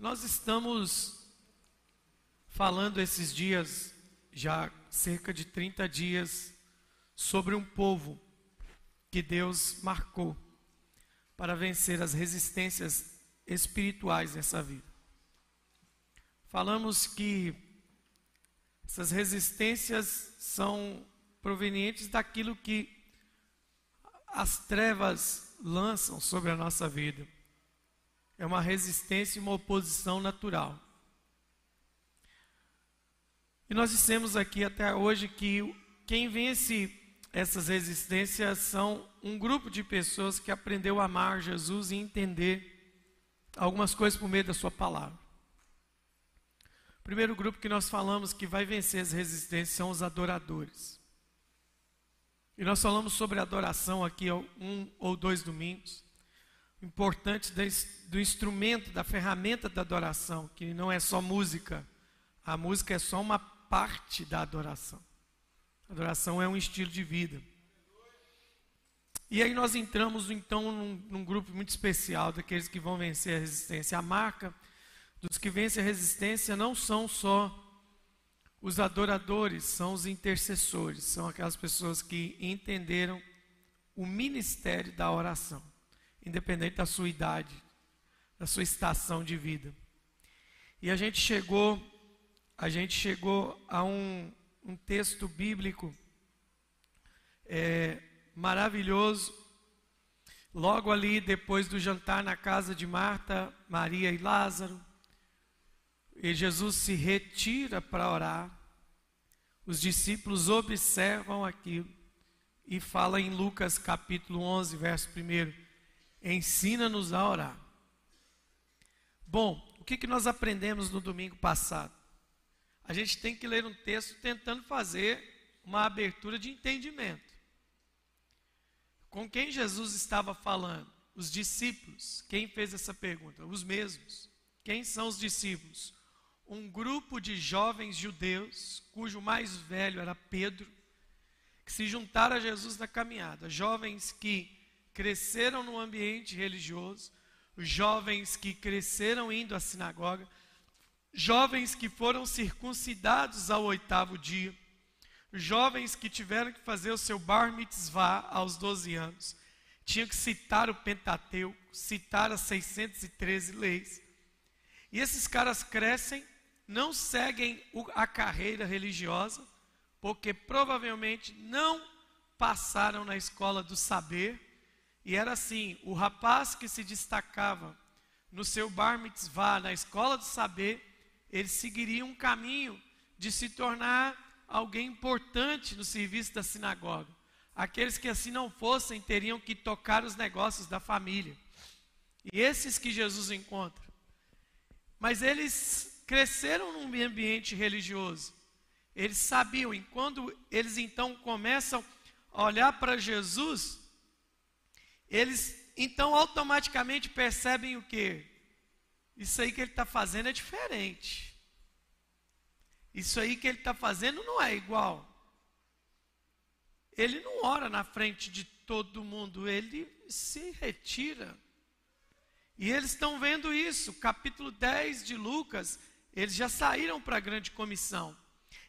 Nós estamos falando esses dias, já cerca de 30 dias, sobre um povo que Deus marcou para vencer as resistências espirituais nessa vida. Falamos que essas resistências são provenientes daquilo que as trevas lançam sobre a nossa vida é uma resistência e uma oposição natural. E nós dissemos aqui até hoje que quem vence essas resistências são um grupo de pessoas que aprendeu a amar Jesus e entender algumas coisas por meio da sua palavra. O primeiro grupo que nós falamos que vai vencer as resistências são os adoradores. E nós falamos sobre adoração aqui um ou dois domingos importante do instrumento, da ferramenta da adoração, que não é só música. A música é só uma parte da adoração. A adoração é um estilo de vida. E aí nós entramos então num, num, grupo muito especial daqueles que vão vencer a resistência. A marca dos que vencem a resistência não são só os adoradores, são os intercessores, são aquelas pessoas que entenderam o ministério da oração independente da sua idade, da sua estação de vida. E a gente chegou, a gente chegou a um, um texto bíblico é, maravilhoso. Logo ali, depois do jantar na casa de Marta, Maria e Lázaro, e Jesus se retira para orar. Os discípulos observam aquilo e fala em Lucas capítulo 11, verso 1 Ensina-nos a orar. Bom, o que, que nós aprendemos no domingo passado? A gente tem que ler um texto tentando fazer uma abertura de entendimento. Com quem Jesus estava falando? Os discípulos. Quem fez essa pergunta? Os mesmos. Quem são os discípulos? Um grupo de jovens judeus, cujo mais velho era Pedro, que se juntaram a Jesus na caminhada. Jovens que cresceram no ambiente religioso, jovens que cresceram indo à sinagoga, jovens que foram circuncidados ao oitavo dia, jovens que tiveram que fazer o seu bar mitzvah aos 12 anos, tinham que citar o Pentateuco, citar as 613 leis. E esses caras crescem, não seguem a carreira religiosa, porque provavelmente não passaram na escola do saber, e era assim: o rapaz que se destacava no seu bar mitzvah, na escola do saber, ele seguiria um caminho de se tornar alguém importante no serviço da sinagoga. Aqueles que assim não fossem teriam que tocar os negócios da família. E esses que Jesus encontra. Mas eles cresceram num ambiente religioso. Eles sabiam, e quando eles então começam a olhar para Jesus, eles então automaticamente percebem o que? Isso aí que ele está fazendo é diferente. Isso aí que ele está fazendo não é igual. Ele não ora na frente de todo mundo, ele se retira. E eles estão vendo isso. Capítulo 10 de Lucas, eles já saíram para a grande comissão.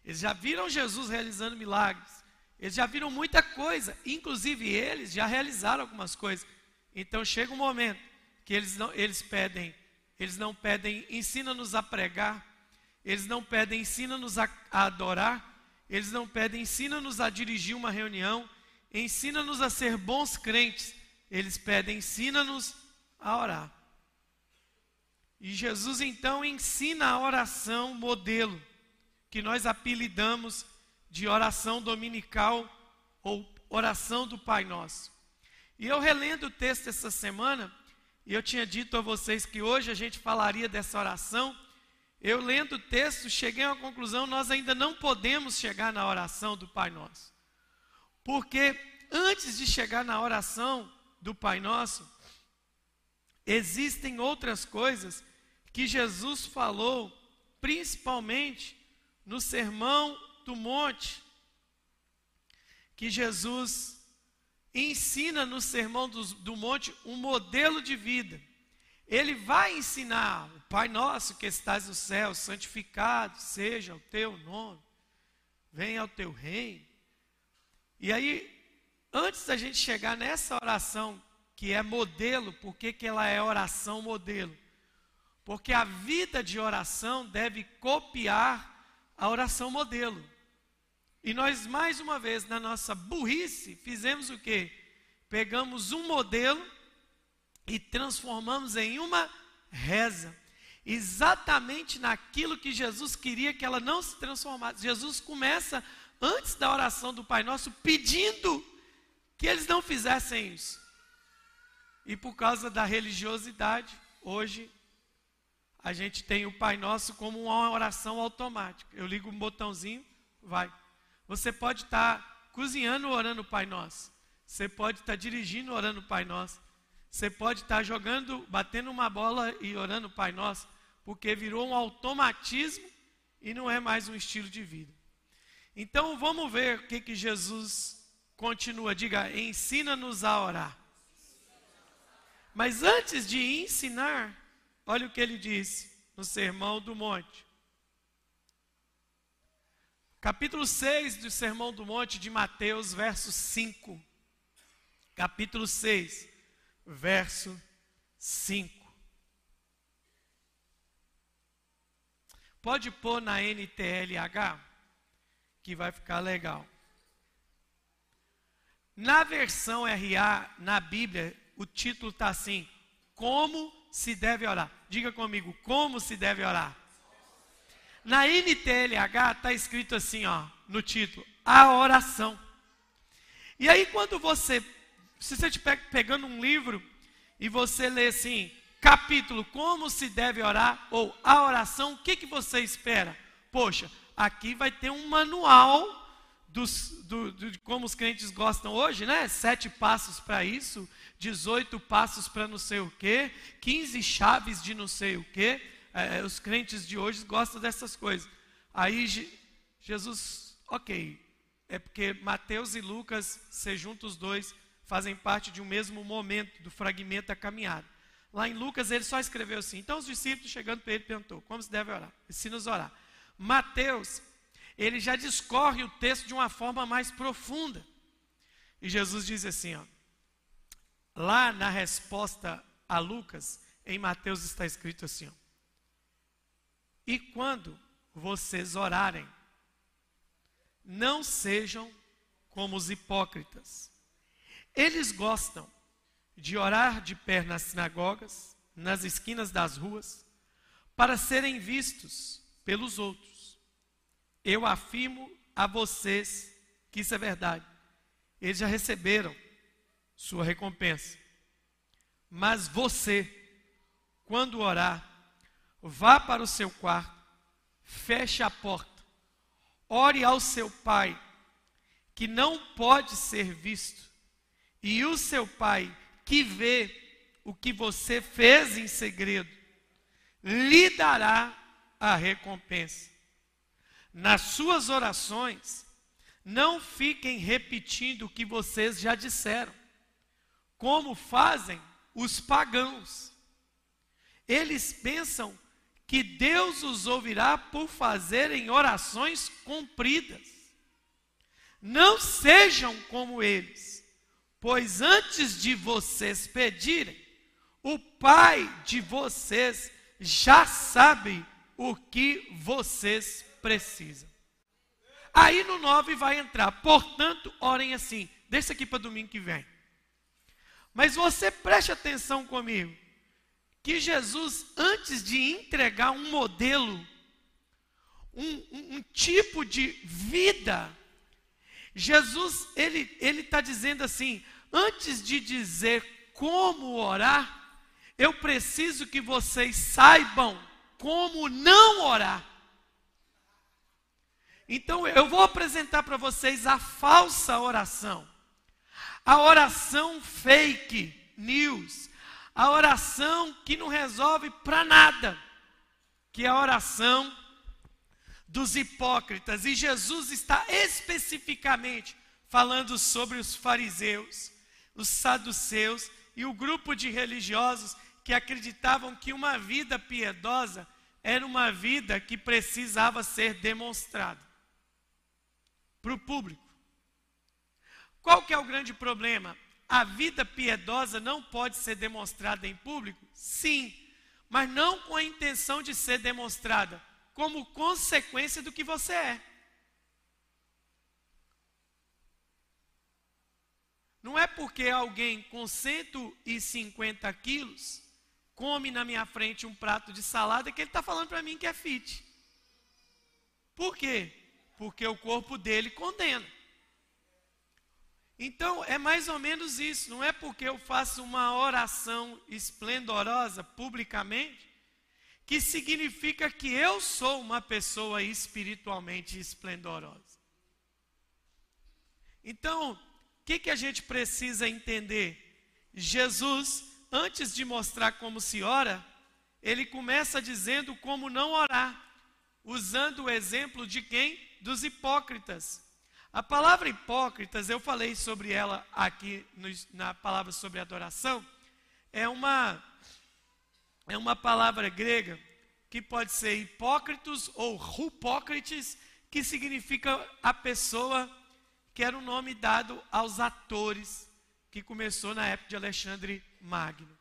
Eles já viram Jesus realizando milagres. Eles já viram muita coisa, inclusive eles já realizaram algumas coisas. Então chega um momento que eles não, eles pedem, eles não pedem, ensina-nos a pregar, eles não pedem, ensina-nos a, a adorar, eles não pedem, ensina-nos a dirigir uma reunião, ensina-nos a ser bons crentes, eles pedem, ensina-nos a orar. E Jesus então ensina a oração modelo, que nós apelidamos de oração dominical ou oração do Pai Nosso. E eu relendo o texto essa semana, e eu tinha dito a vocês que hoje a gente falaria dessa oração. Eu lendo o texto, cheguei uma conclusão: nós ainda não podemos chegar na oração do Pai Nosso. Porque antes de chegar na oração do Pai Nosso, existem outras coisas que Jesus falou, principalmente no sermão do monte, que Jesus ensina no sermão do, do monte um modelo de vida. ele vai ensinar, o Pai nosso que estás no céu, santificado seja o teu nome, venha o teu reino. E aí, antes da gente chegar nessa oração, que é modelo, por que, que ela é oração modelo? Porque a vida de oração deve copiar a oração modelo. E nós, mais uma vez, na nossa burrice, fizemos o quê? Pegamos um modelo e transformamos em uma reza. Exatamente naquilo que Jesus queria que ela não se transformasse. Jesus começa, antes da oração do Pai Nosso, pedindo que eles não fizessem isso. E por causa da religiosidade, hoje a gente tem o Pai Nosso como uma oração automática. Eu ligo um botãozinho, vai. Você pode estar cozinhando orando o Pai Nosso. Você pode estar dirigindo orando o Pai Nosso. Você pode estar jogando, batendo uma bola e orando o Pai Nosso, porque virou um automatismo e não é mais um estilo de vida. Então vamos ver o que, que Jesus continua. Diga, ensina-nos a orar. Mas antes de ensinar, olha o que ele disse no Sermão do Monte. Capítulo 6 do Sermão do Monte de Mateus, verso 5. Capítulo 6 verso 5. Pode pôr na NTLH, que vai ficar legal. Na versão RA, na Bíblia, o título está assim: Como se deve orar? Diga comigo, como se deve orar? Na NTLH está escrito assim, ó, no título: A oração. E aí, quando você se você estiver pegando um livro e você lê assim, capítulo, como se deve orar, ou a oração, o que, que você espera? Poxa, aqui vai ter um manual dos, do, de como os crentes gostam hoje, né? Sete passos para isso, 18 passos para não sei o quê, 15 chaves de não sei o quê. É, é, os crentes de hoje gostam dessas coisas. Aí Jesus, ok, é porque Mateus e Lucas, se juntam os dois, fazem parte de um mesmo momento do fragmento da caminhada. Lá em Lucas ele só escreveu assim. Então os discípulos chegando para ele perguntou: como se deve orar? Ensina-nos a orar. Mateus, ele já discorre o texto de uma forma mais profunda. E Jesus diz assim, ó, lá na resposta a Lucas, em Mateus está escrito assim, ó, e quando vocês orarem, não sejam como os hipócritas, eles gostam de orar de pé nas sinagogas, nas esquinas das ruas, para serem vistos pelos outros. Eu afirmo a vocês que isso é verdade. Eles já receberam sua recompensa. Mas você, quando orar, vá para o seu quarto, feche a porta, ore ao seu pai, que não pode ser visto e o seu pai, que vê o que você fez em segredo, lhe dará a recompensa. Nas suas orações, não fiquem repetindo o que vocês já disseram, como fazem os pagãos. Eles pensam que Deus os ouvirá por fazerem orações compridas. Não sejam como eles Pois antes de vocês pedirem, o Pai de vocês já sabe o que vocês precisam. Aí no 9 vai entrar, portanto, orem assim. Deixa aqui para domingo que vem. Mas você preste atenção comigo, que Jesus, antes de entregar um modelo, um, um, um tipo de vida, Jesus, ele está dizendo assim: antes de dizer como orar, eu preciso que vocês saibam como não orar. Então eu vou apresentar para vocês a falsa oração, a oração fake news, a oração que não resolve para nada, que é a oração dos hipócritas. E Jesus está especificamente falando sobre os fariseus os saduceus e o grupo de religiosos que acreditavam que uma vida piedosa era uma vida que precisava ser demonstrada para o público. Qual que é o grande problema? A vida piedosa não pode ser demonstrada em público? Sim, mas não com a intenção de ser demonstrada, como consequência do que você é. Não é porque alguém com 150 quilos come na minha frente um prato de salada que ele está falando para mim que é fit. Por quê? Porque o corpo dele condena. Então, é mais ou menos isso. Não é porque eu faço uma oração esplendorosa publicamente que significa que eu sou uma pessoa espiritualmente esplendorosa. Então, o que, que a gente precisa entender? Jesus, antes de mostrar como se ora, ele começa dizendo como não orar, usando o exemplo de quem? Dos hipócritas. A palavra hipócritas, eu falei sobre ela aqui na palavra sobre adoração, é uma, é uma palavra grega que pode ser hipócritos ou rupócrites, que significa a pessoa que era o nome dado aos atores, que começou na época de Alexandre Magno.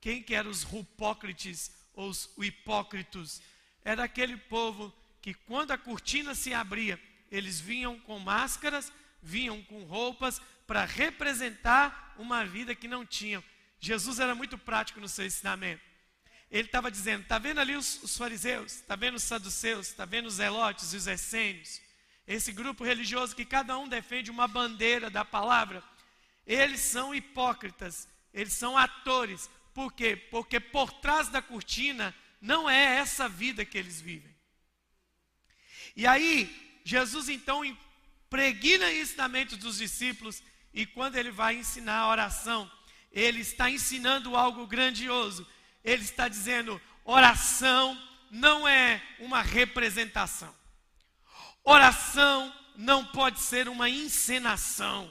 Quem que eram os rupócrites ou os hipócritos? Era aquele povo que quando a cortina se abria, eles vinham com máscaras, vinham com roupas para representar uma vida que não tinham. Jesus era muito prático no seu ensinamento. Ele estava dizendo: está vendo ali os, os fariseus, está vendo os saduceus, está vendo os zelotes e os essênios, esse grupo religioso que cada um defende uma bandeira da palavra, eles são hipócritas, eles são atores. Por quê? Porque por trás da cortina não é essa vida que eles vivem. E aí, Jesus então impregna isso na mente dos discípulos, e quando ele vai ensinar a oração, ele está ensinando algo grandioso. Ele está dizendo: oração não é uma representação. Oração não pode ser uma encenação.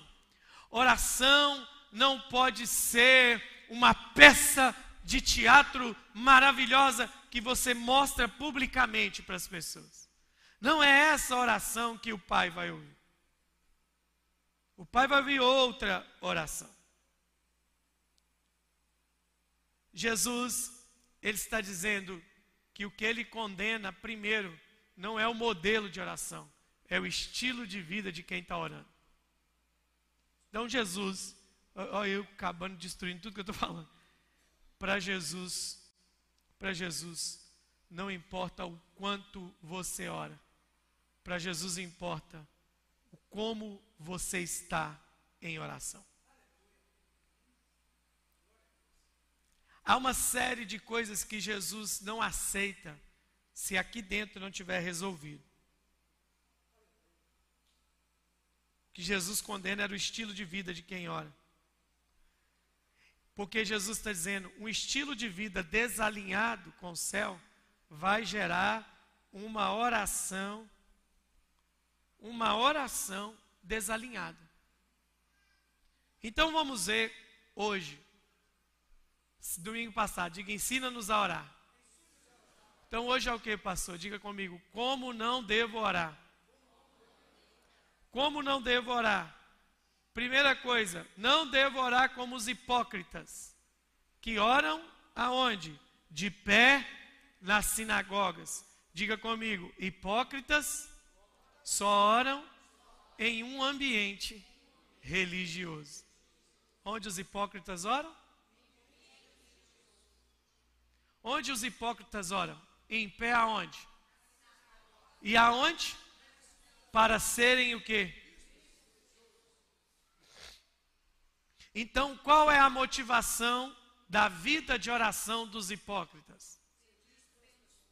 Oração não pode ser uma peça de teatro maravilhosa que você mostra publicamente para as pessoas. Não é essa oração que o Pai vai ouvir. O Pai vai ouvir outra oração. Jesus, ele está dizendo que o que ele condena primeiro não é o modelo de oração, é o estilo de vida de quem está orando. Então, Jesus, olha eu acabando destruindo tudo que eu estou falando. Para Jesus, para Jesus, não importa o quanto você ora, para Jesus importa como você está em oração. Há uma série de coisas que Jesus não aceita se aqui dentro não tiver resolvido. Que Jesus condena era o estilo de vida de quem ora. Porque Jesus está dizendo, um estilo de vida desalinhado com o céu vai gerar uma oração, uma oração desalinhada. Então vamos ver hoje, domingo passado, diga, ensina-nos a orar. Então hoje é o que, pastor? Diga comigo, como não devo orar? Como não devo orar? Primeira coisa, não devo orar como os hipócritas, que oram aonde? De pé nas sinagogas. Diga comigo, hipócritas só oram em um ambiente religioso. Onde os hipócritas oram? Onde os hipócritas oram? em pé aonde? E aonde? Para serem o quê? Então, qual é a motivação da vida de oração dos hipócritas?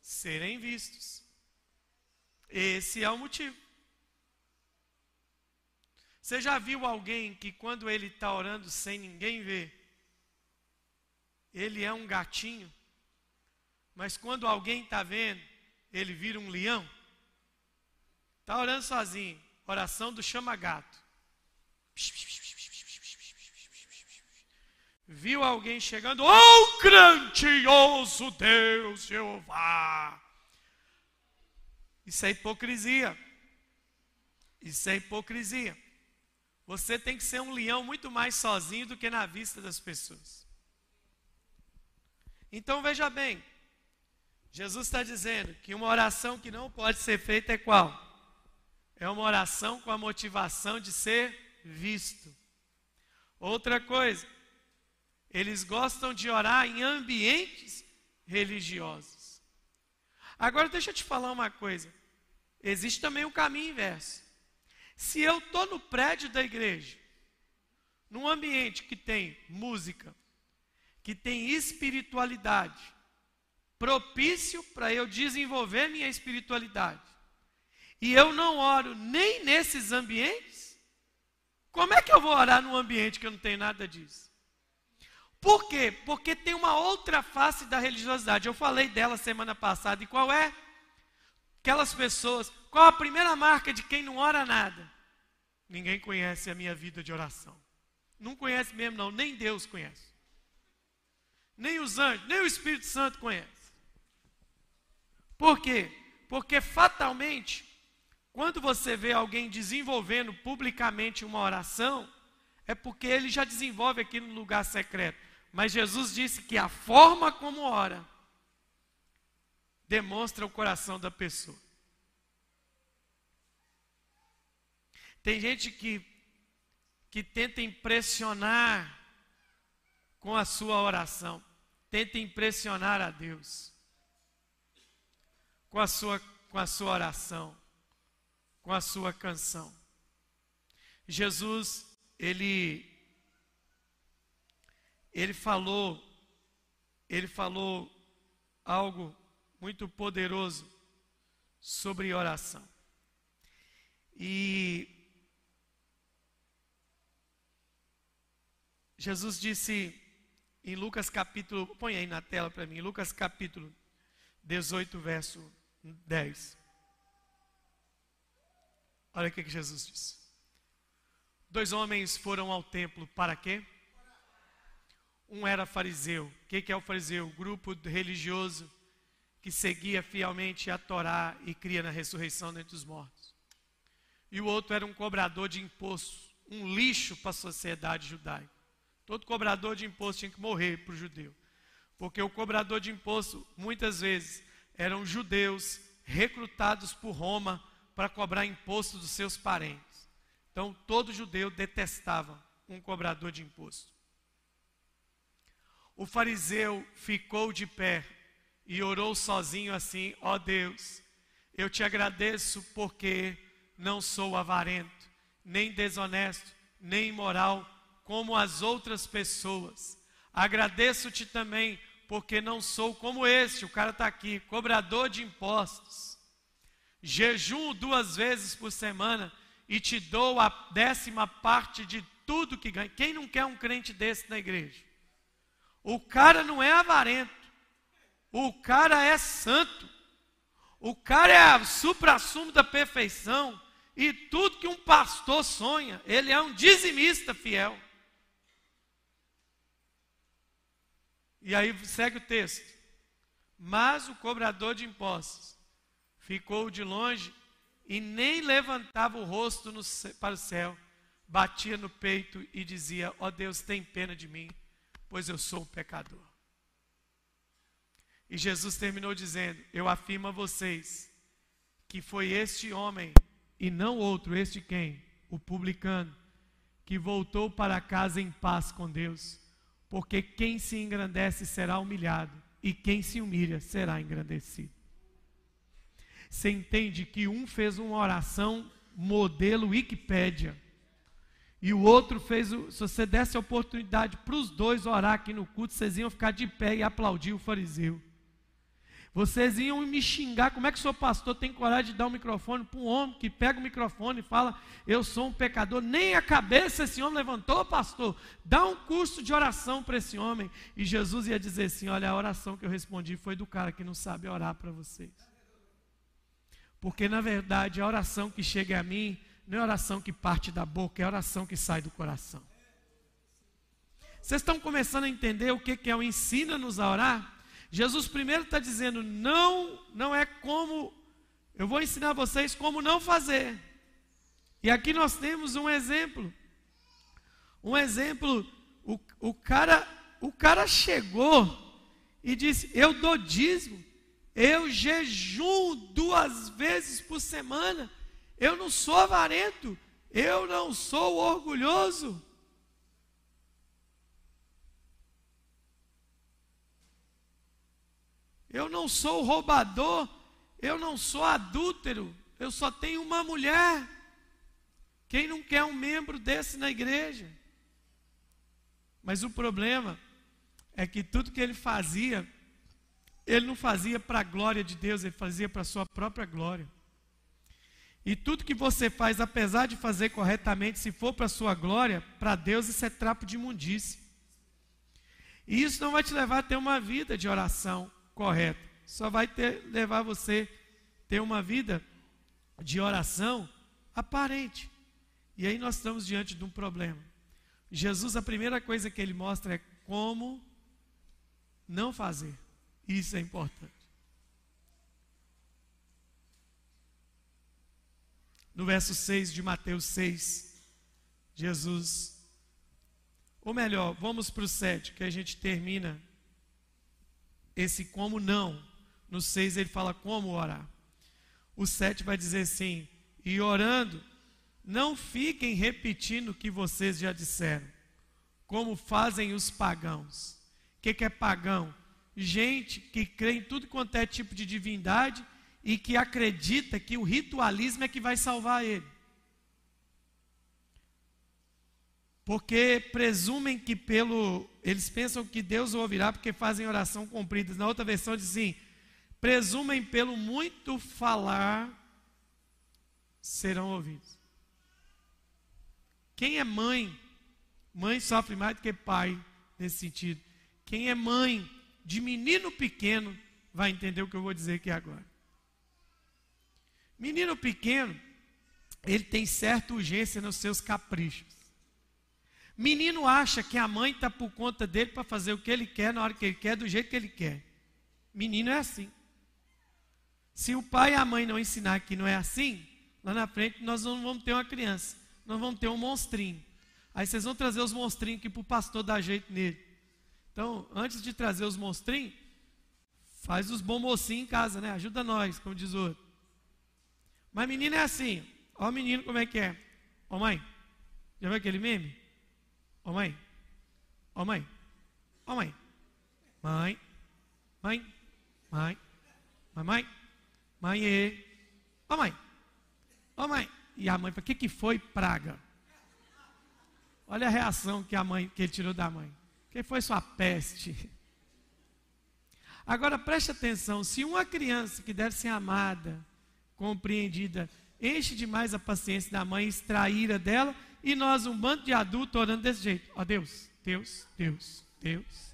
Serem vistos. Esse é o motivo. Você já viu alguém que quando ele está orando sem ninguém ver, ele é um gatinho? Mas quando alguém está vendo, ele vira um leão. Está orando sozinho. Oração do chama-gato. viu alguém chegando, oh grandioso Deus Jeová. Isso é hipocrisia. Isso é hipocrisia. Você tem que ser um leão muito mais sozinho do que na vista das pessoas. Então veja bem, Jesus está dizendo que uma oração que não pode ser feita é qual? É uma oração com a motivação de ser visto. Outra coisa, eles gostam de orar em ambientes religiosos. Agora deixa eu te falar uma coisa. Existe também o um caminho inverso. Se eu estou no prédio da igreja, num ambiente que tem música, que tem espiritualidade, propício para eu desenvolver minha espiritualidade, e eu não oro nem nesses ambientes, como é que eu vou orar num ambiente que eu não tenho nada disso? Por quê? Porque tem uma outra face da religiosidade. Eu falei dela semana passada. E qual é? Aquelas pessoas. Qual a primeira marca de quem não ora nada? Ninguém conhece a minha vida de oração. Não conhece mesmo, não. Nem Deus conhece. Nem os anjos, nem o Espírito Santo conhece. Por quê? Porque fatalmente, quando você vê alguém desenvolvendo publicamente uma oração, é porque ele já desenvolve aqui no lugar secreto. Mas Jesus disse que a forma como ora demonstra o coração da pessoa. Tem gente que, que tenta impressionar com a sua oração, tenta impressionar a Deus com a sua, com a sua oração, com a sua canção. Jesus, ele ele falou, ele falou algo muito poderoso sobre oração. E Jesus disse em Lucas capítulo, põe aí na tela para mim, Lucas capítulo 18, verso 10. Olha o que, que Jesus disse. Dois homens foram ao templo para quê? Um era fariseu. O que, que é o fariseu? Grupo religioso que seguia fielmente a Torá e cria na ressurreição dentre os mortos. E o outro era um cobrador de imposto, um lixo para a sociedade judaica. Todo cobrador de imposto tinha que morrer para o judeu. Porque o cobrador de imposto, muitas vezes, eram judeus recrutados por Roma para cobrar imposto dos seus parentes. Então, todo judeu detestava um cobrador de imposto. O fariseu ficou de pé e orou sozinho assim: Ó oh Deus, eu te agradeço porque não sou avarento, nem desonesto, nem imoral, como as outras pessoas. Agradeço-te também porque não sou como este, o cara está aqui, cobrador de impostos. Jejum duas vezes por semana e te dou a décima parte de tudo que ganha. Quem não quer um crente desse na igreja? O cara não é avarento. O cara é santo. O cara é o supra-sumo da perfeição. E tudo que um pastor sonha, ele é um dizimista fiel. E aí segue o texto. Mas o cobrador de impostos ficou de longe e nem levantava o rosto no, para o céu, batia no peito e dizia: Ó oh Deus, tem pena de mim, pois eu sou um pecador. E Jesus terminou dizendo: Eu afirmo a vocês que foi este homem e não outro, este quem? O publicano, que voltou para casa em paz com Deus, porque quem se engrandece será humilhado e quem se humilha será engrandecido. Você entende que um fez uma oração modelo Wikipédia e o outro fez, o, se você desse a oportunidade para os dois orar aqui no culto, vocês iam ficar de pé e aplaudir o fariseu. Vocês iam me xingar, como é que o seu pastor tem coragem de dar o um microfone para um homem que pega o microfone e fala, eu sou um pecador, nem a cabeça esse homem levantou, pastor, dá um curso de oração para esse homem. E Jesus ia dizer assim, olha, a oração que eu respondi foi do cara que não sabe orar para vocês. Porque na verdade a oração que chega a mim não é oração que parte da boca, é oração que sai do coração. Vocês estão começando a entender o que é o ensina-nos a orar? Jesus primeiro está dizendo, não, não é como, eu vou ensinar vocês como não fazer. E aqui nós temos um exemplo. Um exemplo, o, o, cara, o cara chegou e disse: Eu dou dízimo, eu jejum duas vezes por semana, eu não sou avarento, eu não sou orgulhoso. Eu não sou roubador, eu não sou adúltero, eu só tenho uma mulher. Quem não quer um membro desse na igreja? Mas o problema é que tudo que ele fazia, ele não fazia para a glória de Deus, ele fazia para a sua própria glória. E tudo que você faz, apesar de fazer corretamente, se for para a sua glória, para Deus isso é trapo de imundície. E isso não vai te levar a ter uma vida de oração correta. Só vai ter, levar você ter uma vida de oração aparente. E aí nós estamos diante de um problema. Jesus, a primeira coisa que ele mostra é como não fazer. Isso é importante. No verso 6 de Mateus 6, Jesus, ou melhor, vamos para o 7, que a gente termina esse como não. No 6 ele fala como orar. O 7 vai dizer assim: e orando, não fiquem repetindo o que vocês já disseram, como fazem os pagãos. O que, que é pagão? Gente que crê em tudo quanto é tipo de divindade e que acredita que o ritualismo é que vai salvar ele. Porque presumem que pelo. Eles pensam que Deus ouvirá porque fazem oração cumprida. Na outra versão diz assim: presumem pelo muito falar serão ouvidos. Quem é mãe? Mãe sofre mais do que pai nesse sentido. Quem é mãe de menino pequeno vai entender o que eu vou dizer aqui agora. Menino pequeno, ele tem certa urgência nos seus caprichos. Menino acha que a mãe está por conta dele para fazer o que ele quer, na hora que ele quer, do jeito que ele quer. Menino é assim. Se o pai e a mãe não ensinar que não é assim, lá na frente nós não vamos ter uma criança, nós vamos ter um monstrinho. Aí vocês vão trazer os monstrinhos aqui para o pastor dar jeito nele. Então, antes de trazer os monstrinhos, faz os bons mocinhos em casa, né? Ajuda nós, como diz o outro. Mas menino é assim. Ó o menino como é que é. Ó mãe, já viu aquele meme? Ó mãe, ó mãe, ó mãe, mãe, mãe, mãe, mãe, e, ó mãe, ó mãe. E a mãe o que, que foi praga? Olha a reação que a mãe, que ele tirou da mãe. Que foi sua peste? Agora preste atenção, se uma criança que deve ser amada, compreendida, enche demais a paciência da mãe, extraíra dela, e nós, um bando de adultos, orando desse jeito. Ó Deus, Deus, Deus, Deus.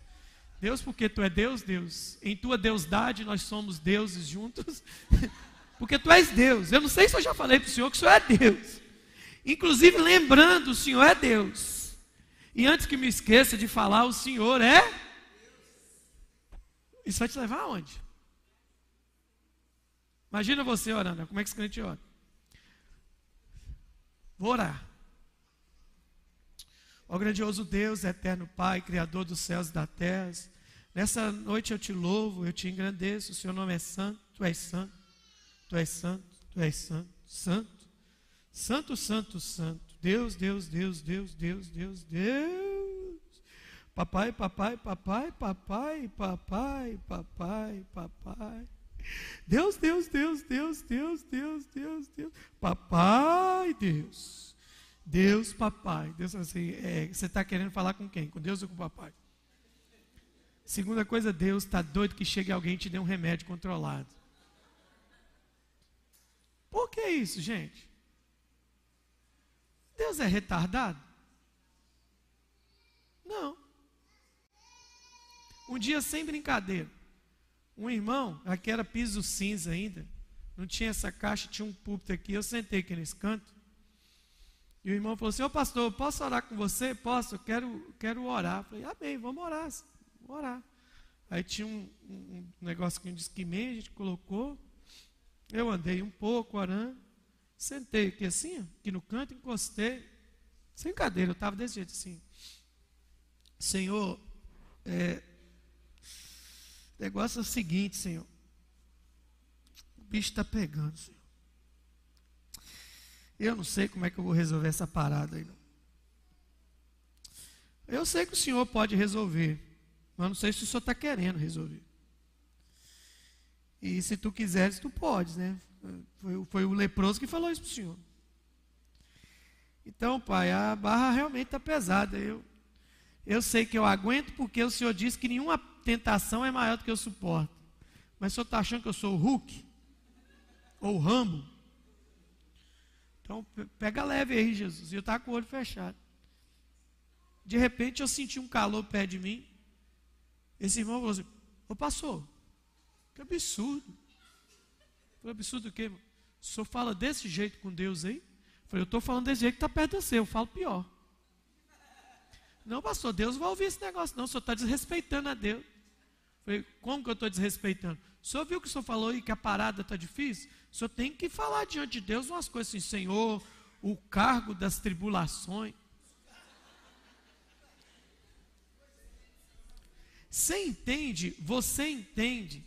Deus, porque tu é Deus, Deus. Em tua deusdade nós somos deuses juntos. porque tu és Deus. Eu não sei se eu já falei para o Senhor que o Senhor é Deus. Inclusive lembrando, o Senhor é Deus. E antes que me esqueça de falar, o Senhor é. Isso vai te levar aonde? Imagina você orando. Como é que esse crente ora? Vou orar. Ó grandioso Deus, eterno Pai, Criador dos céus e da terra, nessa noite eu te louvo, eu te engrandeço, o seu nome é santo, tu és santo, tu és santo, tu és santo, santo, santo, santo, santo, Deus, Deus, Deus, Deus, Deus, Deus, Deus. Papai, papai, papai, papai, papai, papai, papai. Deus, Deus, Deus, Deus, Deus, Deus, Deus, Deus. Papai, Deus. Deus, papai. Deus assim, é, você está querendo falar com quem? Com Deus ou com o papai? Segunda coisa, Deus está doido que chegue alguém e te dê um remédio controlado. Por que isso, gente? Deus é retardado? Não. Um dia, sem brincadeira, um irmão, aqui era piso cinza ainda, não tinha essa caixa, tinha um púlpito aqui, eu sentei aqui nesse canto. E o irmão falou assim: Ô pastor, posso orar com você? Posso, eu quero, quero orar. Eu falei: Amém, vamos orar, vamos orar. Aí tinha um, um negocinho de esquimê, a gente colocou. Eu andei um pouco orando. Sentei aqui assim, aqui no canto, encostei. Sem cadeira, eu estava desse jeito assim. Senhor, é, negócio é o seguinte, Senhor. O bicho está pegando, Senhor. Eu não sei como é que eu vou resolver essa parada aí. Não. Eu sei que o Senhor pode resolver, mas não sei se o Senhor está querendo resolver. E se tu quiseres, tu podes, né? Foi, foi o leproso que falou isso para o Senhor. Então, pai, a barra realmente está pesada. Eu, eu sei que eu aguento porque o Senhor disse que nenhuma tentação é maior do que eu suporto. Mas o Senhor está achando que eu sou o Hulk? Ou o Rambo? Então, pega leve aí, Jesus. E eu estava com o olho fechado. De repente, eu senti um calor perto de mim. Esse irmão falou assim: Ô pastor, que absurdo. Foi absurdo o quê? O senhor fala desse jeito com Deus aí? Falei, eu estou falando desse jeito que está perto de você, eu falo pior. Não, pastor, Deus vai ouvir esse negócio. Não, o senhor está desrespeitando a Deus. Falei, como que eu estou desrespeitando? O senhor viu que o senhor falou aí que a parada está difícil? O senhor tem que falar diante de Deus umas coisas assim, Senhor, o cargo das tribulações. Você entende? Você entende?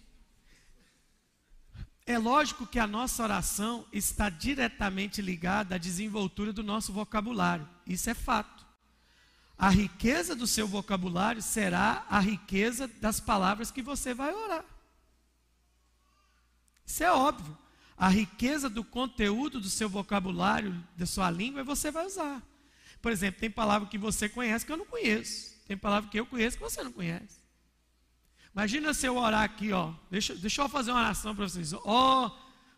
É lógico que a nossa oração está diretamente ligada à desenvoltura do nosso vocabulário. Isso é fato. A riqueza do seu vocabulário será a riqueza das palavras que você vai orar. Isso é óbvio a riqueza do conteúdo do seu vocabulário, da sua língua, você vai usar. Por exemplo, tem palavra que você conhece que eu não conheço. Tem palavra que eu conheço que você não conhece. Imagina se eu orar aqui, ó. Deixa, deixa eu fazer uma oração para vocês. Ó, oh,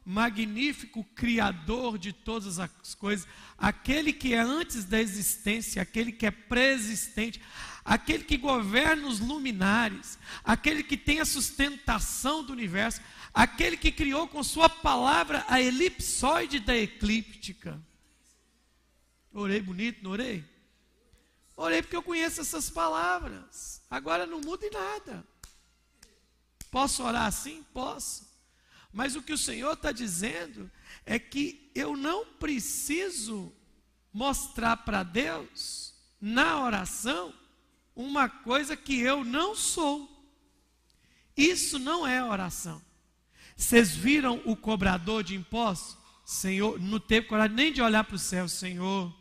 magnífico Criador de todas as coisas, aquele que é antes da existência, aquele que é preexistente, aquele que governa os luminares, aquele que tem a sustentação do universo, aquele que criou com sua palavra a elipsoide da eclíptica. Orei bonito, não orei? Orei porque eu conheço essas palavras. Agora não muda em nada. Posso orar assim? Posso. Mas o que o Senhor está dizendo é que eu não preciso mostrar para Deus, na oração, uma coisa que eu não sou. Isso não é oração. Vocês viram o cobrador de impostos? Senhor, não teve coragem nem de olhar para o céu, Senhor,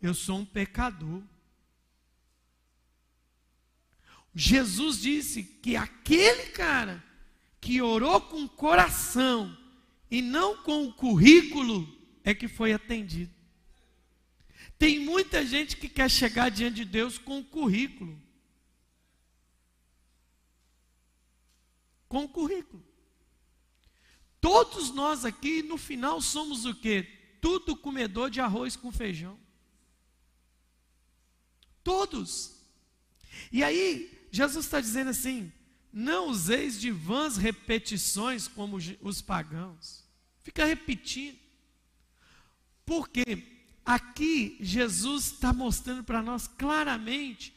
eu sou um pecador. Jesus disse que aquele cara que orou com o coração e não com o currículo é que foi atendido. Tem muita gente que quer chegar diante de Deus com o currículo. Com o currículo. Todos nós aqui, no final, somos o quê? Tudo comedor de arroz com feijão. Todos. E aí, Jesus está dizendo assim: não useis de vãs repetições como os pagãos. Fica repetindo. Porque aqui Jesus está mostrando para nós claramente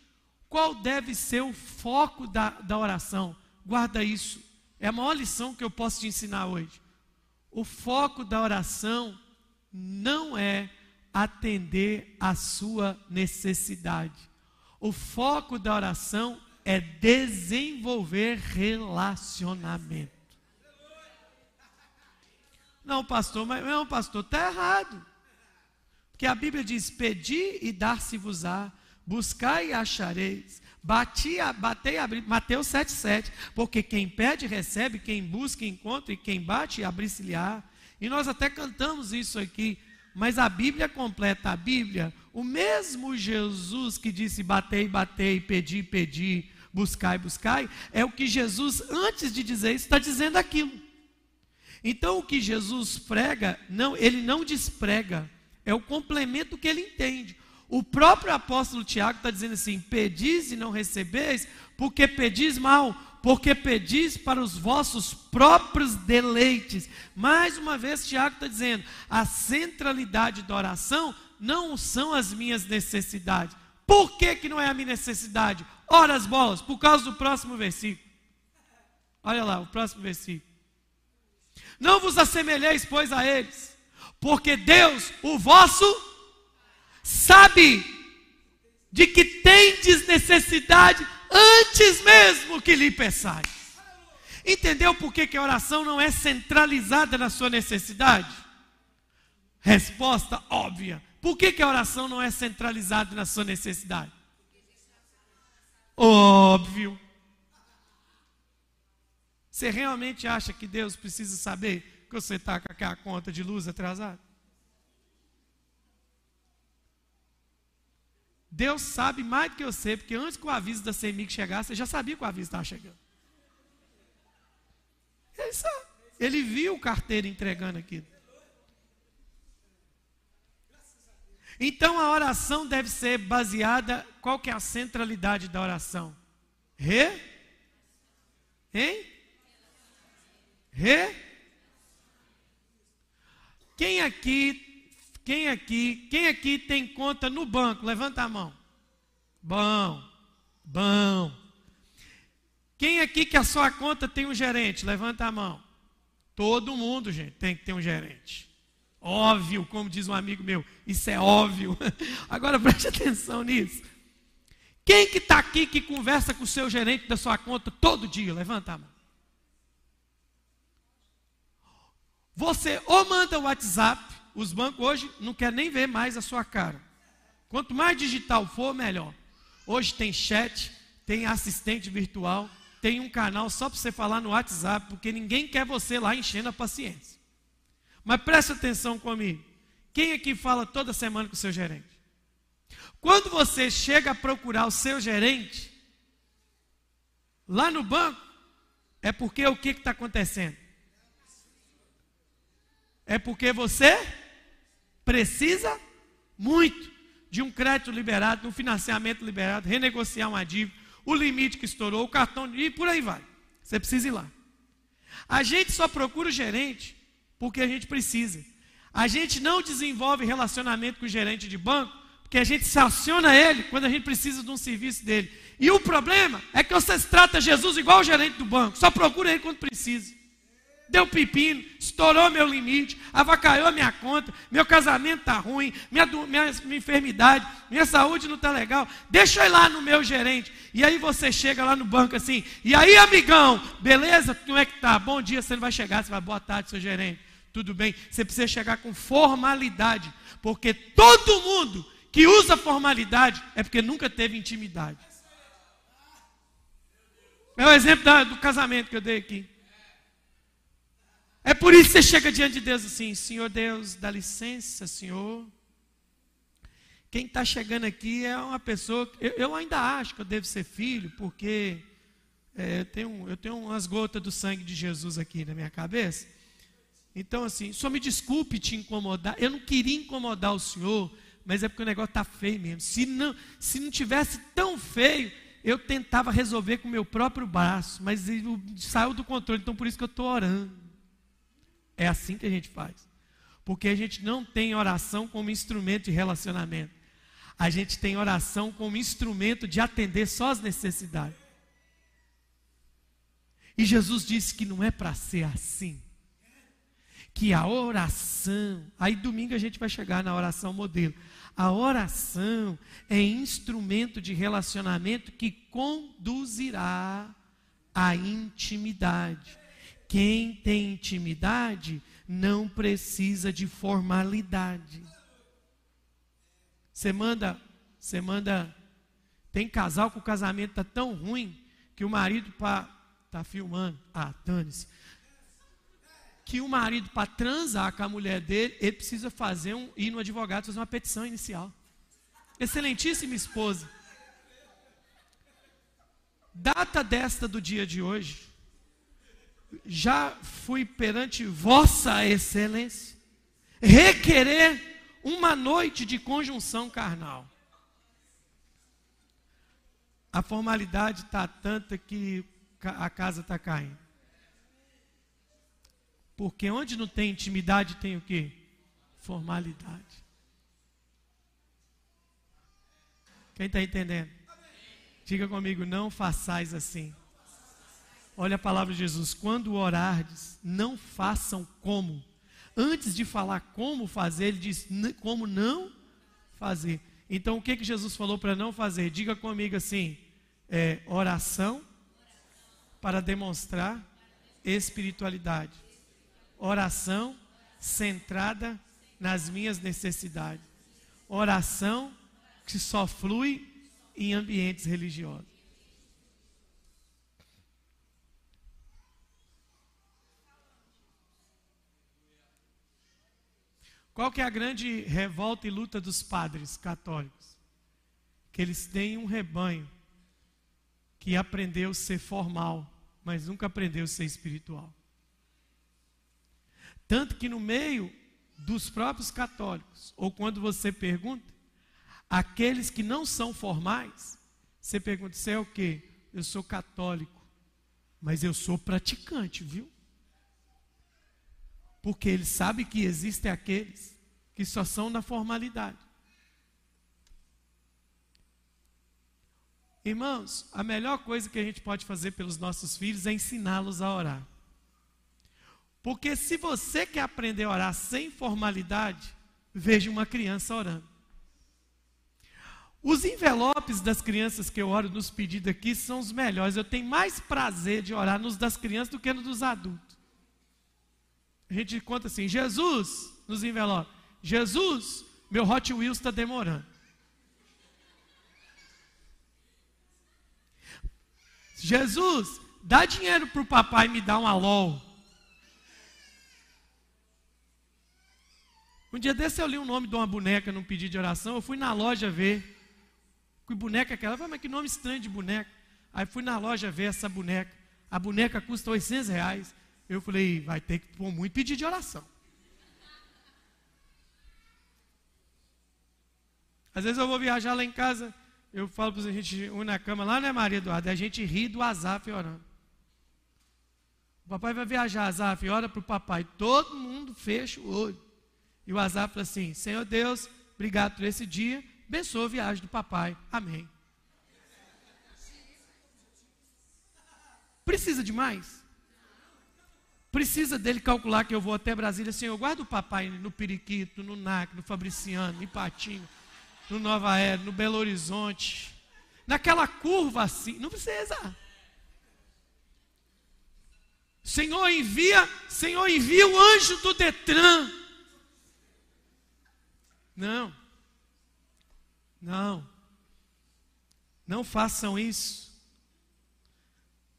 qual deve ser o foco da, da oração. Guarda isso. É a maior lição que eu posso te ensinar hoje. O foco da oração não é atender a sua necessidade. O foco da oração é desenvolver relacionamento. Não, pastor, mas não, pastor, está errado. Porque a Bíblia diz: pedi e dar-se-vos-á, buscai e achareis, bati, batei e abri, Mateus 7,7. Porque quem pede, recebe, quem busca, encontra, e quem bate, abrir-se-lhe-á. E nós até cantamos isso aqui, mas a Bíblia completa a Bíblia. O mesmo Jesus que disse: batei, batei, pedi, pedi, buscai, buscai, é o que Jesus, antes de dizer isso, está dizendo aquilo. Então o que Jesus prega, não, ele não desprega, é o complemento que ele entende. O próprio apóstolo Tiago está dizendo assim: pedis e não recebeis, porque pedis mal, porque pedis para os vossos próprios deleites. Mais uma vez, Tiago está dizendo: a centralidade da oração não são as minhas necessidades. Por que, que não é a minha necessidade? Ora as bolas, por causa do próximo versículo. Olha lá, o próximo versículo. Não vos assemelheis, pois, a eles, porque Deus, o vosso, sabe de que tendes necessidade antes mesmo que lhe peçais. Entendeu por que, que a oração não é centralizada na sua necessidade? Resposta óbvia. Por que, que a oração não é centralizada na sua necessidade? Óbvio. Você realmente acha que Deus precisa saber que você está com aquela conta de luz atrasada? Deus sabe mais do que eu sei, porque antes que o aviso da CEMIG chegasse, você já sabia que o aviso estava chegando. Ele sabe. Ele viu o carteiro entregando aquilo. Então a oração deve ser baseada, qual que é a centralidade da oração? Re? Hein? Re? Quem aqui, quem aqui, quem aqui tem conta no banco? Levanta a mão. Bom, bom. Quem aqui que a sua conta tem um gerente? Levanta a mão. Todo mundo, gente, tem que ter um gerente. Óbvio, como diz um amigo meu, isso é óbvio. Agora preste atenção nisso. Quem que está aqui que conversa com o seu gerente da sua conta todo dia? Levanta a mão. Você ou manda o WhatsApp, os bancos hoje não querem nem ver mais a sua cara. Quanto mais digital for, melhor. Hoje tem chat, tem assistente virtual, tem um canal só para você falar no WhatsApp, porque ninguém quer você lá enchendo a paciência. Mas preste atenção comigo. Quem aqui fala toda semana com o seu gerente? Quando você chega a procurar o seu gerente, lá no banco, é porque o que está acontecendo? É porque você precisa muito de um crédito liberado, de um financiamento liberado, renegociar uma dívida, o limite que estourou, o cartão e por aí vai. Você precisa ir lá. A gente só procura o gerente porque a gente precisa. A gente não desenvolve relacionamento com o gerente de banco porque a gente se aciona ele quando a gente precisa de um serviço dele. E o problema é que você trata Jesus igual o gerente do banco, só procura ele quando precisa. Deu pepino, estourou meu limite, avacaiou minha conta, meu casamento está ruim, minha, minha, minha enfermidade, minha saúde não está legal. Deixa eu ir lá no meu gerente. E aí você chega lá no banco assim, e aí, amigão, beleza? Como é que tá? Bom dia, você não vai chegar, você vai, boa tarde, seu gerente tudo bem. Você precisa chegar com formalidade, porque todo mundo que usa formalidade é porque nunca teve intimidade. É o exemplo da, do casamento que eu dei aqui. É por isso que você chega diante de Deus assim, Senhor Deus, dá licença, Senhor. Quem está chegando aqui é uma pessoa. Eu, eu, ainda acho que eu devo ser filho, porque é, eu, tenho, eu tenho umas gotas do sangue de Jesus aqui na minha cabeça. Então, assim, só me desculpe te incomodar. Eu não queria incomodar o senhor, mas é porque o negócio está feio mesmo. Se não, se não tivesse tão feio, eu tentava resolver com o meu próprio braço, mas ele saiu do controle, então por isso que eu estou orando. É assim que a gente faz. Porque a gente não tem oração como instrumento de relacionamento. A gente tem oração como instrumento de atender só as necessidades. E Jesus disse que não é para ser assim que a oração, aí domingo a gente vai chegar na oração modelo. A oração é instrumento de relacionamento que conduzirá à intimidade. Quem tem intimidade não precisa de formalidade. Você manda, você manda, tem casal que o casamento está tão ruim que o marido está filmando. Ah, dane-se que o marido, para transar com a mulher dele, ele precisa fazer um, ir no advogado fazer uma petição inicial. Excelentíssima esposa. Data desta do dia de hoje, já fui perante Vossa Excelência requerer uma noite de conjunção carnal. A formalidade está tanta que a casa está caindo. Porque onde não tem intimidade tem o quê? Formalidade. Quem está entendendo? Diga comigo, não façais assim. Olha a palavra de Jesus: quando orardes, não façam como. Antes de falar como fazer, ele diz como não fazer. Então, o que, que Jesus falou para não fazer? Diga comigo assim: é, oração para demonstrar espiritualidade. Oração centrada nas minhas necessidades. Oração que só flui em ambientes religiosos. Qual que é a grande revolta e luta dos padres católicos? Que eles têm um rebanho que aprendeu a ser formal, mas nunca aprendeu a ser espiritual. Tanto que no meio dos próprios católicos, ou quando você pergunta, aqueles que não são formais, você pergunta, você é o quê? Eu sou católico, mas eu sou praticante, viu? Porque ele sabe que existem aqueles que só são na formalidade. Irmãos, a melhor coisa que a gente pode fazer pelos nossos filhos é ensiná-los a orar. Porque se você quer aprender a orar sem formalidade, veja uma criança orando. Os envelopes das crianças que eu oro nos pedidos aqui são os melhores. Eu tenho mais prazer de orar nos das crianças do que nos dos adultos. A gente conta assim: Jesus, nos envelopes, Jesus, meu Hot Wheels está demorando. Jesus, dá dinheiro para o papai me dar um alol. Um dia desse eu li o nome de uma boneca num pedido de oração. Eu fui na loja ver. Que boneca é aquela? Eu falei, mas que nome estranho de boneca. Aí fui na loja ver essa boneca. A boneca custa 800 reais. Eu falei, vai ter que pôr muito pedido de oração. Às vezes eu vou viajar lá em casa, eu falo para a gente une na cama lá, né, Maria Eduarda? A gente ri do Azaf orando. O papai vai viajar, Azaf, ora para o papai. Todo mundo fecha o olho. E o Azaf fala assim: Senhor Deus, obrigado por esse dia, abençoa a viagem do papai. Amém. Precisa de mais? Precisa dele calcular que eu vou até Brasília, Senhor, guarda o papai no Periquito, no NAC, no Fabriciano, no Ipatinho, no Nova Era, no Belo Horizonte, naquela curva assim, não precisa. Senhor envia, Senhor envia o anjo do Detran não. Não. Não façam isso.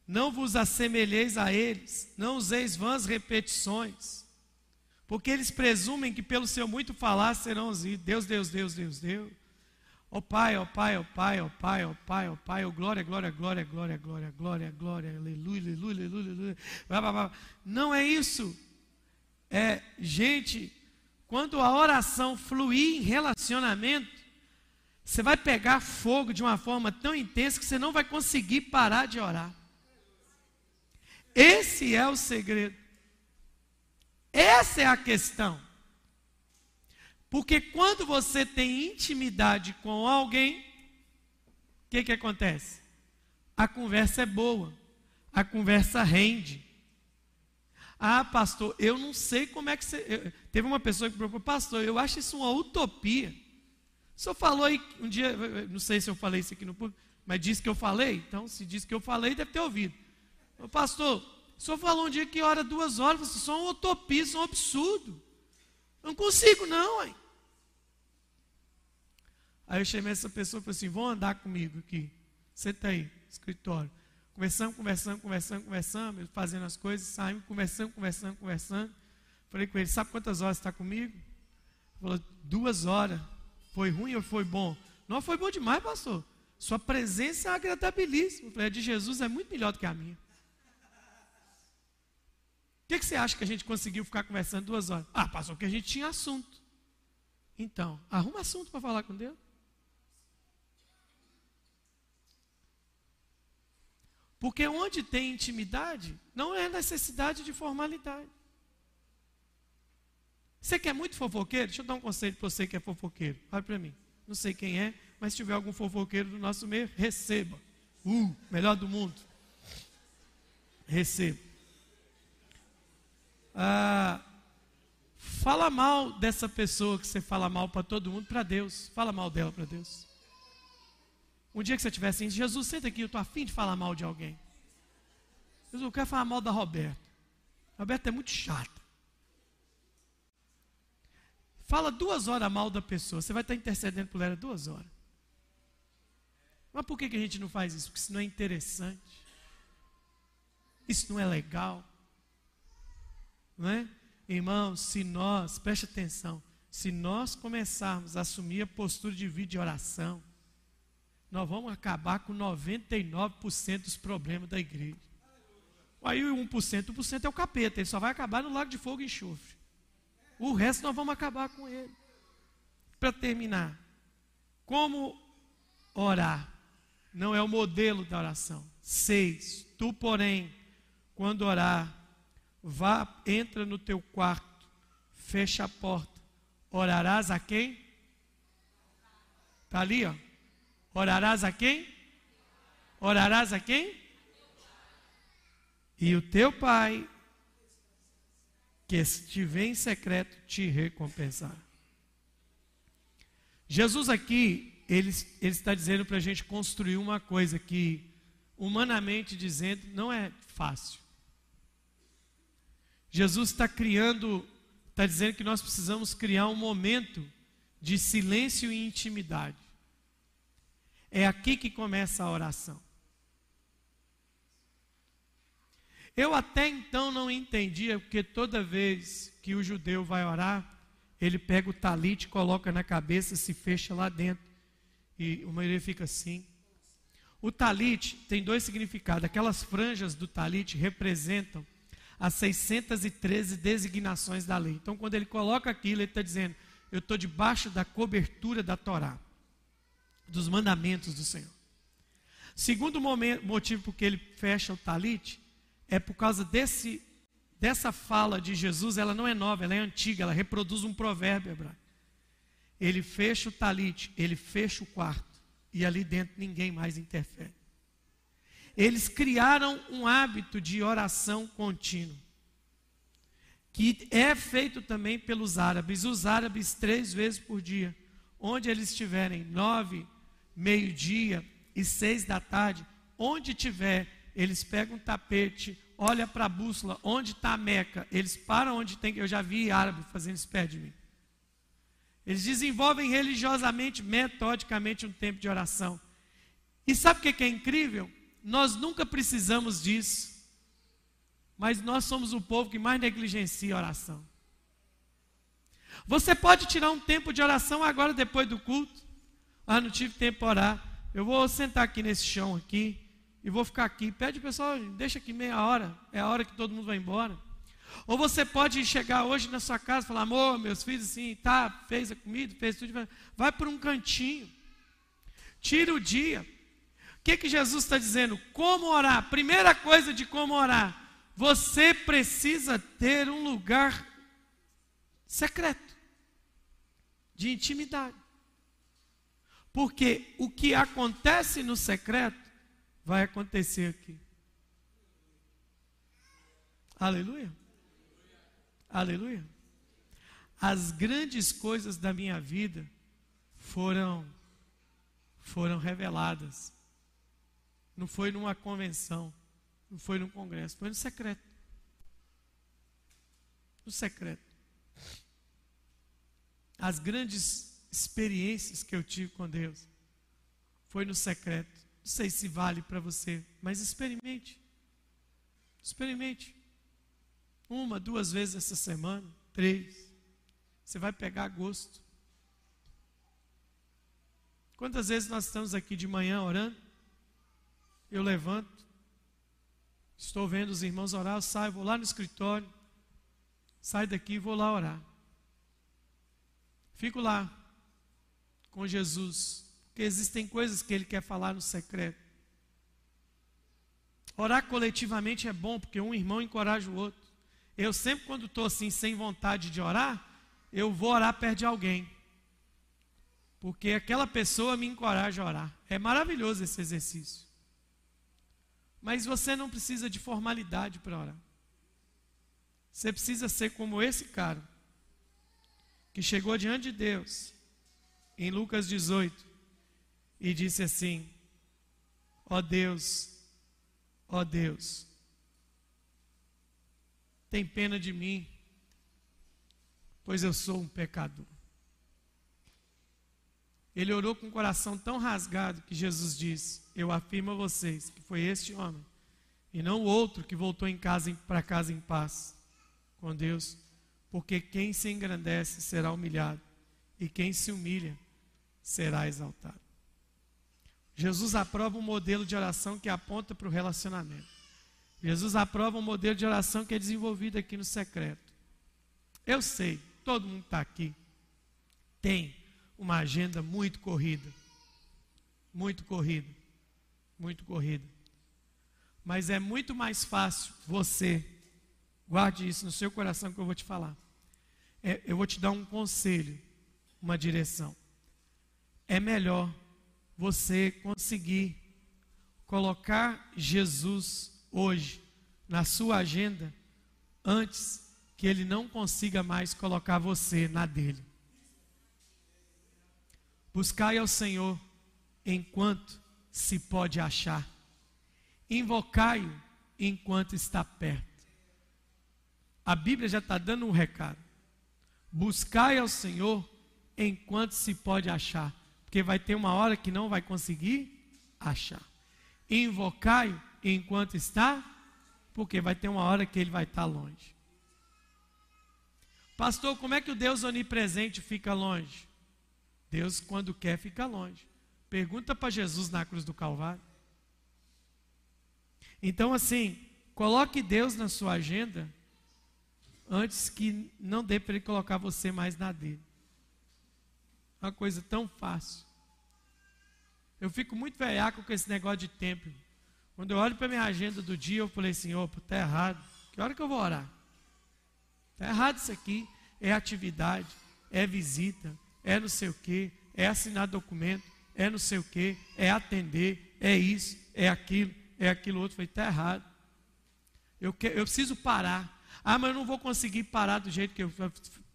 Não vos assemelheis a eles, não useis vãs repetições, porque eles presumem que pelo seu muito falar serão ouvidos. Deus, Deus, Deus, Deus, Deus. Ó oh Pai, ó oh Pai, ó oh Pai, ó Pai, ó Pai, ó Pai, ó glória, glória, glória, glória, glória, glória, glória, aleluia, aleluia, aleluia, aleluia. Não é isso. É gente quando a oração fluir em relacionamento, você vai pegar fogo de uma forma tão intensa que você não vai conseguir parar de orar. Esse é o segredo. Essa é a questão. Porque quando você tem intimidade com alguém, o que, que acontece? A conversa é boa, a conversa rende. Ah, pastor, eu não sei como é que você. Teve uma pessoa que propôs, pastor, eu acho isso uma utopia. O senhor falou aí um dia, não sei se eu falei isso aqui no público, mas disse que eu falei, então se disse que eu falei, deve ter ouvido. Ô, pastor, o senhor falou um dia que hora duas horas, isso só uma utopia, isso é um absurdo. Eu não consigo, não, hein? Aí eu chamei essa pessoa e falei assim: vão andar comigo aqui. Senta aí, escritório. Conversamos, conversamos, conversamos, conversamos, fazendo as coisas, saímos, conversando, conversando, conversando. Falei com ele, sabe quantas horas está comigo? Ele falou, duas horas. Foi ruim ou foi bom? Não, foi bom demais, pastor. Sua presença é agradabilíssima. falei, a de Jesus é muito melhor do que a minha. O que, que você acha que a gente conseguiu ficar conversando duas horas? Ah, pastor, porque a gente tinha assunto. Então, arruma assunto para falar com Deus. Porque onde tem intimidade, não é necessidade de formalidade. Você quer muito fofoqueiro? Deixa eu dar um conselho para você que é fofoqueiro. Olha para mim. Não sei quem é, mas se tiver algum fofoqueiro do nosso meio, receba. Uh, melhor do mundo. Receba. Ah, fala mal dessa pessoa que você fala mal para todo mundo, para Deus. Fala mal dela para Deus. Um dia que você estiver assim, Jesus, senta aqui, eu estou afim de falar mal de alguém. Jesus, eu quero falar mal da Roberta. Roberta é muito chata. Fala duas horas mal da pessoa, você vai estar intercedendo por ela duas horas. Mas por que, que a gente não faz isso? Porque isso não é interessante. Isso não é legal. Não é? Irmãos, se nós, preste atenção, se nós começarmos a assumir a postura de vida de oração, nós vamos acabar com 99% dos problemas da igreja. Aí o 1%, 1% é o capeta, ele só vai acabar no lago de fogo e enxofre. O resto nós vamos acabar com ele. Para terminar, como orar? Não é o modelo da oração. Seis, tu, porém, quando orar, vá, entra no teu quarto, fecha a porta, orarás a quem? Está ali, ó. Orarás a quem? Orarás a quem? E o teu pai, que estiver em secreto, te recompensará. Jesus aqui, ele, ele está dizendo para a gente construir uma coisa que, humanamente dizendo, não é fácil. Jesus está criando, está dizendo que nós precisamos criar um momento de silêncio e intimidade. É aqui que começa a oração. Eu até então não entendia, porque toda vez que o judeu vai orar, ele pega o talite, coloca na cabeça, se fecha lá dentro. E o maioria fica assim. O talite tem dois significados. Aquelas franjas do talite representam as 613 designações da lei. Então, quando ele coloca aquilo, ele está dizendo: Eu estou debaixo da cobertura da Torá dos mandamentos do Senhor. Segundo momento, motivo por que ele fecha o talite é por causa desse dessa fala de Jesus, ela não é nova, ela é antiga, ela reproduz um provérbio hebraico. Ele fecha o talite, ele fecha o quarto e ali dentro ninguém mais interfere. Eles criaram um hábito de oração contínua, que é feito também pelos árabes. Os árabes, três vezes por dia, onde eles estiverem, nove, meio-dia e seis da tarde, onde tiver, eles pegam um tapete, olha para a bússola, onde está a Meca, eles param onde tem, eu já vi árabe fazendo isso perto de mim. Eles desenvolvem religiosamente, metodicamente um tempo de oração. E sabe o que é incrível? Nós nunca precisamos disso, mas nós somos o povo que mais negligencia a oração. Você pode tirar um tempo de oração agora, depois do culto. Ah, não tive tempo para orar. Eu vou sentar aqui nesse chão aqui e vou ficar aqui. Pede o pessoal, deixa aqui meia hora. É a hora que todo mundo vai embora. Ou você pode chegar hoje na sua casa e falar, amor, meus filhos assim, tá, fez a comida, fez tudo. Vai para um cantinho. Tira o dia. O que, que Jesus está dizendo? Como orar? Primeira coisa de como orar. Você precisa ter um lugar secreto, de intimidade. Porque o que acontece no secreto vai acontecer aqui. Aleluia. Aleluia. As grandes coisas da minha vida foram foram reveladas. Não foi numa convenção, não foi num congresso, foi no secreto. No secreto. As grandes experiências que eu tive com Deus foi no secreto. Não sei se vale para você, mas experimente. Experimente. Uma, duas vezes essa semana, três. Você vai pegar gosto. Quantas vezes nós estamos aqui de manhã orando? Eu levanto, estou vendo os irmãos orar, eu saio, vou lá no escritório, saio daqui e vou lá orar. Fico lá, com Jesus, porque existem coisas que Ele quer falar no secreto. Orar coletivamente é bom, porque um irmão encoraja o outro. Eu sempre, quando estou assim, sem vontade de orar, eu vou orar perto de alguém. Porque aquela pessoa me encoraja a orar. É maravilhoso esse exercício. Mas você não precisa de formalidade para orar. Você precisa ser como esse cara, que chegou diante de Deus, em Lucas 18, e disse assim: Ó oh Deus, ó oh Deus, tem pena de mim, pois eu sou um pecador. Ele orou com o coração tão rasgado que Jesus disse: Eu afirmo a vocês que foi este homem, e não o outro que voltou em casa para casa em paz com Deus, porque quem se engrandece será humilhado, e quem se humilha será exaltado. Jesus aprova um modelo de oração que aponta para o relacionamento. Jesus aprova um modelo de oração que é desenvolvido aqui no secreto. Eu sei, todo mundo está aqui, tem uma agenda muito corrida. Muito corrida. Muito corrida. Mas é muito mais fácil você Guarde isso no seu coração que eu vou te falar. É, eu vou te dar um conselho, uma direção. É melhor você conseguir colocar Jesus hoje na sua agenda antes que ele não consiga mais colocar você na dele. Buscai ao Senhor enquanto se pode achar. Invocai-o enquanto está perto. A Bíblia já está dando um recado. Buscai ao Senhor enquanto se pode achar, porque vai ter uma hora que não vai conseguir achar. Invocai enquanto está, porque vai ter uma hora que ele vai estar longe. Pastor, como é que o Deus onipresente fica longe? Deus, quando quer, fica longe. Pergunta para Jesus na cruz do Calvário. Então, assim, coloque Deus na sua agenda antes que não dê para ele colocar você mais na dele. Uma coisa tão fácil. Eu fico muito velhaco com esse negócio de tempo. Quando eu olho para minha agenda do dia, eu falei assim, opa, está errado. Que hora que eu vou orar? Está errado isso aqui. É atividade, é visita, é não sei o quê, é assinar documento, é não sei o quê, é atender, é isso, é aquilo, é aquilo outro. Eu falei, está errado. Eu, que, eu preciso parar. Ah, mas eu não vou conseguir parar do jeito que eu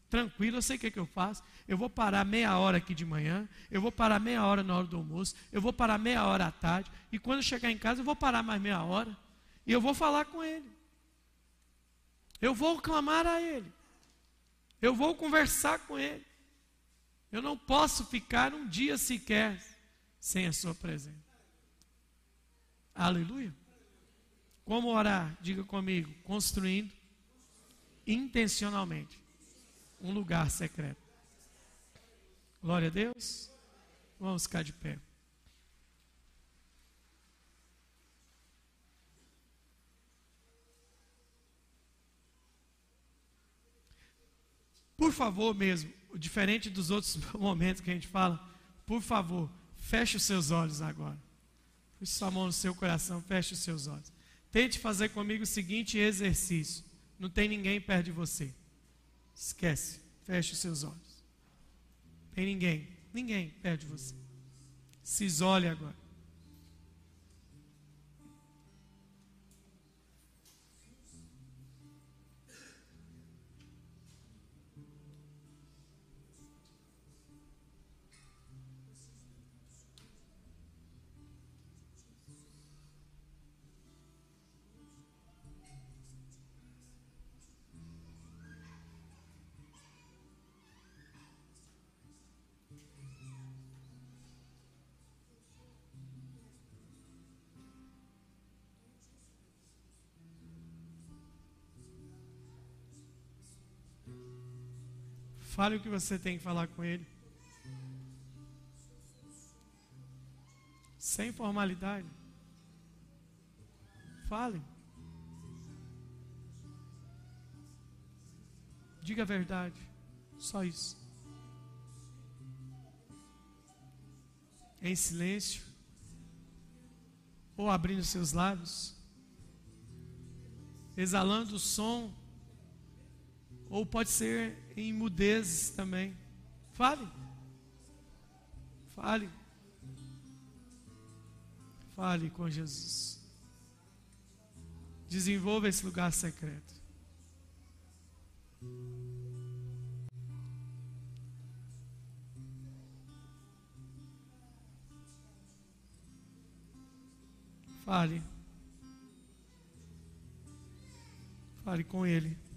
tranquilo, eu sei o que, é que eu faço. Eu vou parar meia hora aqui de manhã, eu vou parar meia hora na hora do almoço, eu vou parar meia hora à tarde, e quando chegar em casa eu vou parar mais meia hora, e eu vou falar com ele. Eu vou clamar a ele. Eu vou conversar com ele. Eu não posso ficar um dia sequer sem a sua presença. Aleluia. Como orar? Diga comigo. Construindo intencionalmente um lugar secreto. Glória a Deus. Vamos ficar de pé. Por favor, mesmo, diferente dos outros momentos que a gente fala, por favor, feche os seus olhos agora. Puxe sua mão no seu coração, feche os seus olhos. Tente fazer comigo o seguinte exercício. Não tem ninguém perto de você. Esquece. Feche os seus olhos. Tem ninguém. Ninguém perto de você. Se isole agora. Fale o que você tem que falar com ele. Sem formalidade. Fale. Diga a verdade. Só isso. Em silêncio. Ou abrindo seus lábios. Exalando o som ou pode ser em mudezes também. Fale. Fale. Fale com Jesus. Desenvolva esse lugar secreto. Fale. Fale com Ele.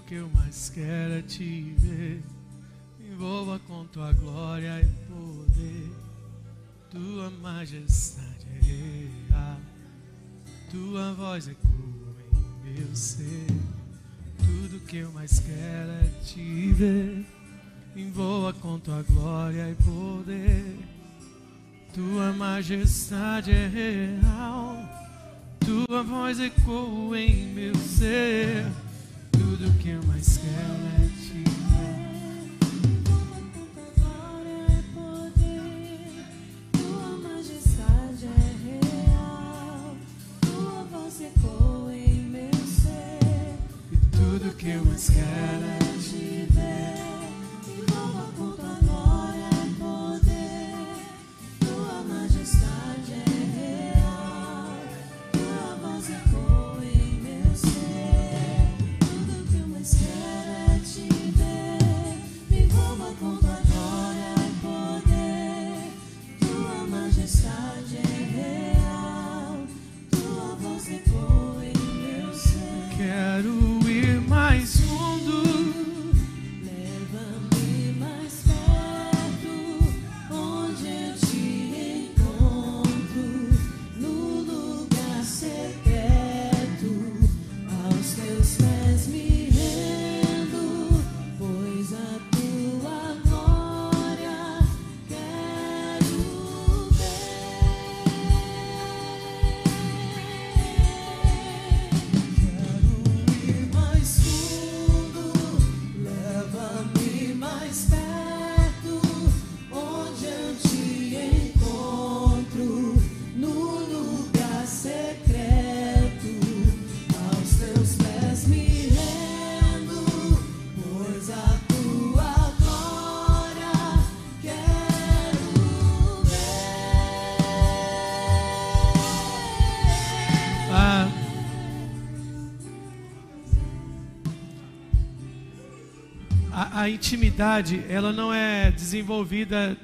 Tudo que eu mais quero é te ver. Envolva com tua glória e poder. Tua majestade é real. Tua voz ecoa em meu ser. Tudo que eu mais quero é te ver. Envolva com tua glória e poder. Tua majestade é real. Tua voz ecoa em meu ser tudo que eu mais é a, intimidade, ela não é desenvolvida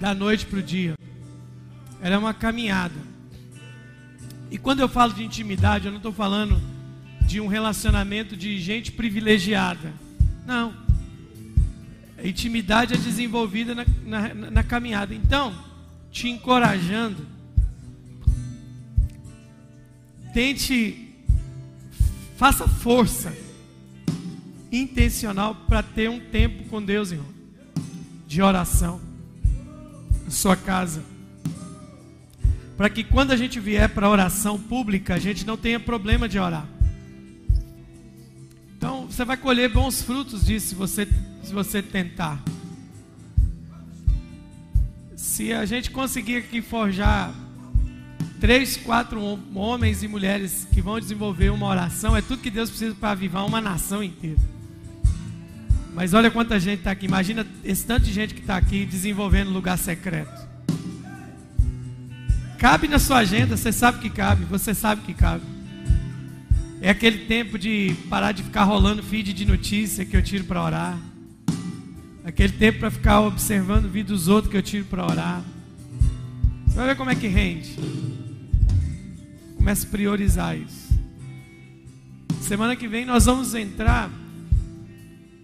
da noite para o dia. Ela é uma caminhada. E quando eu falo de intimidade, eu não estou falando de um relacionamento de gente privilegiada. Não. A intimidade é desenvolvida na, na, na caminhada. Então, te encorajando, tente, faça força intencional para ter um tempo com Deus, irmão, de oração, na sua casa, para que quando a gente vier para a oração pública, a gente não tenha problema de orar. Então, você vai colher bons frutos disso se você, se você tentar. Se a gente conseguir aqui forjar três, quatro hom- homens e mulheres que vão desenvolver uma oração, é tudo que Deus precisa para avivar uma nação inteira. Mas olha quanta gente está aqui. Imagina esse tanto de gente que está aqui desenvolvendo lugar secreto. Cabe na sua agenda, você sabe que cabe, você sabe que cabe. É aquele tempo de parar de ficar rolando feed de notícia que eu tiro para orar. Aquele tempo para ficar observando o vídeo dos outros que eu tiro para orar. Você vai ver como é que rende. Comece a priorizar isso. Semana que vem nós vamos entrar.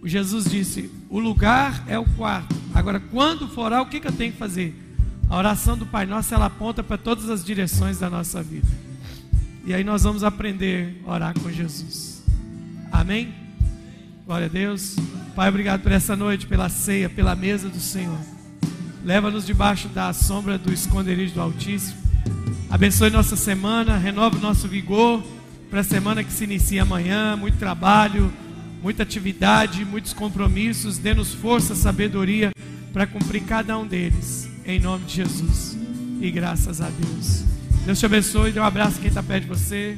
Jesus disse: o lugar é o quarto. Agora, quando for orar, o que, que eu tenho que fazer? A oração do Pai Nosso ela aponta para todas as direções da nossa vida. E aí nós vamos aprender a orar com Jesus. Amém? Glória a Deus. Pai, obrigado por essa noite, pela ceia, pela mesa do Senhor. Leva-nos debaixo da sombra do esconderijo do Altíssimo. Abençoe nossa semana, renova o nosso vigor para a semana que se inicia amanhã. Muito trabalho, muita atividade, muitos compromissos. Dê-nos força, sabedoria para cumprir cada um deles. Em nome de Jesus. E graças a Deus. Deus te abençoe. Dê um abraço quem está perto de você.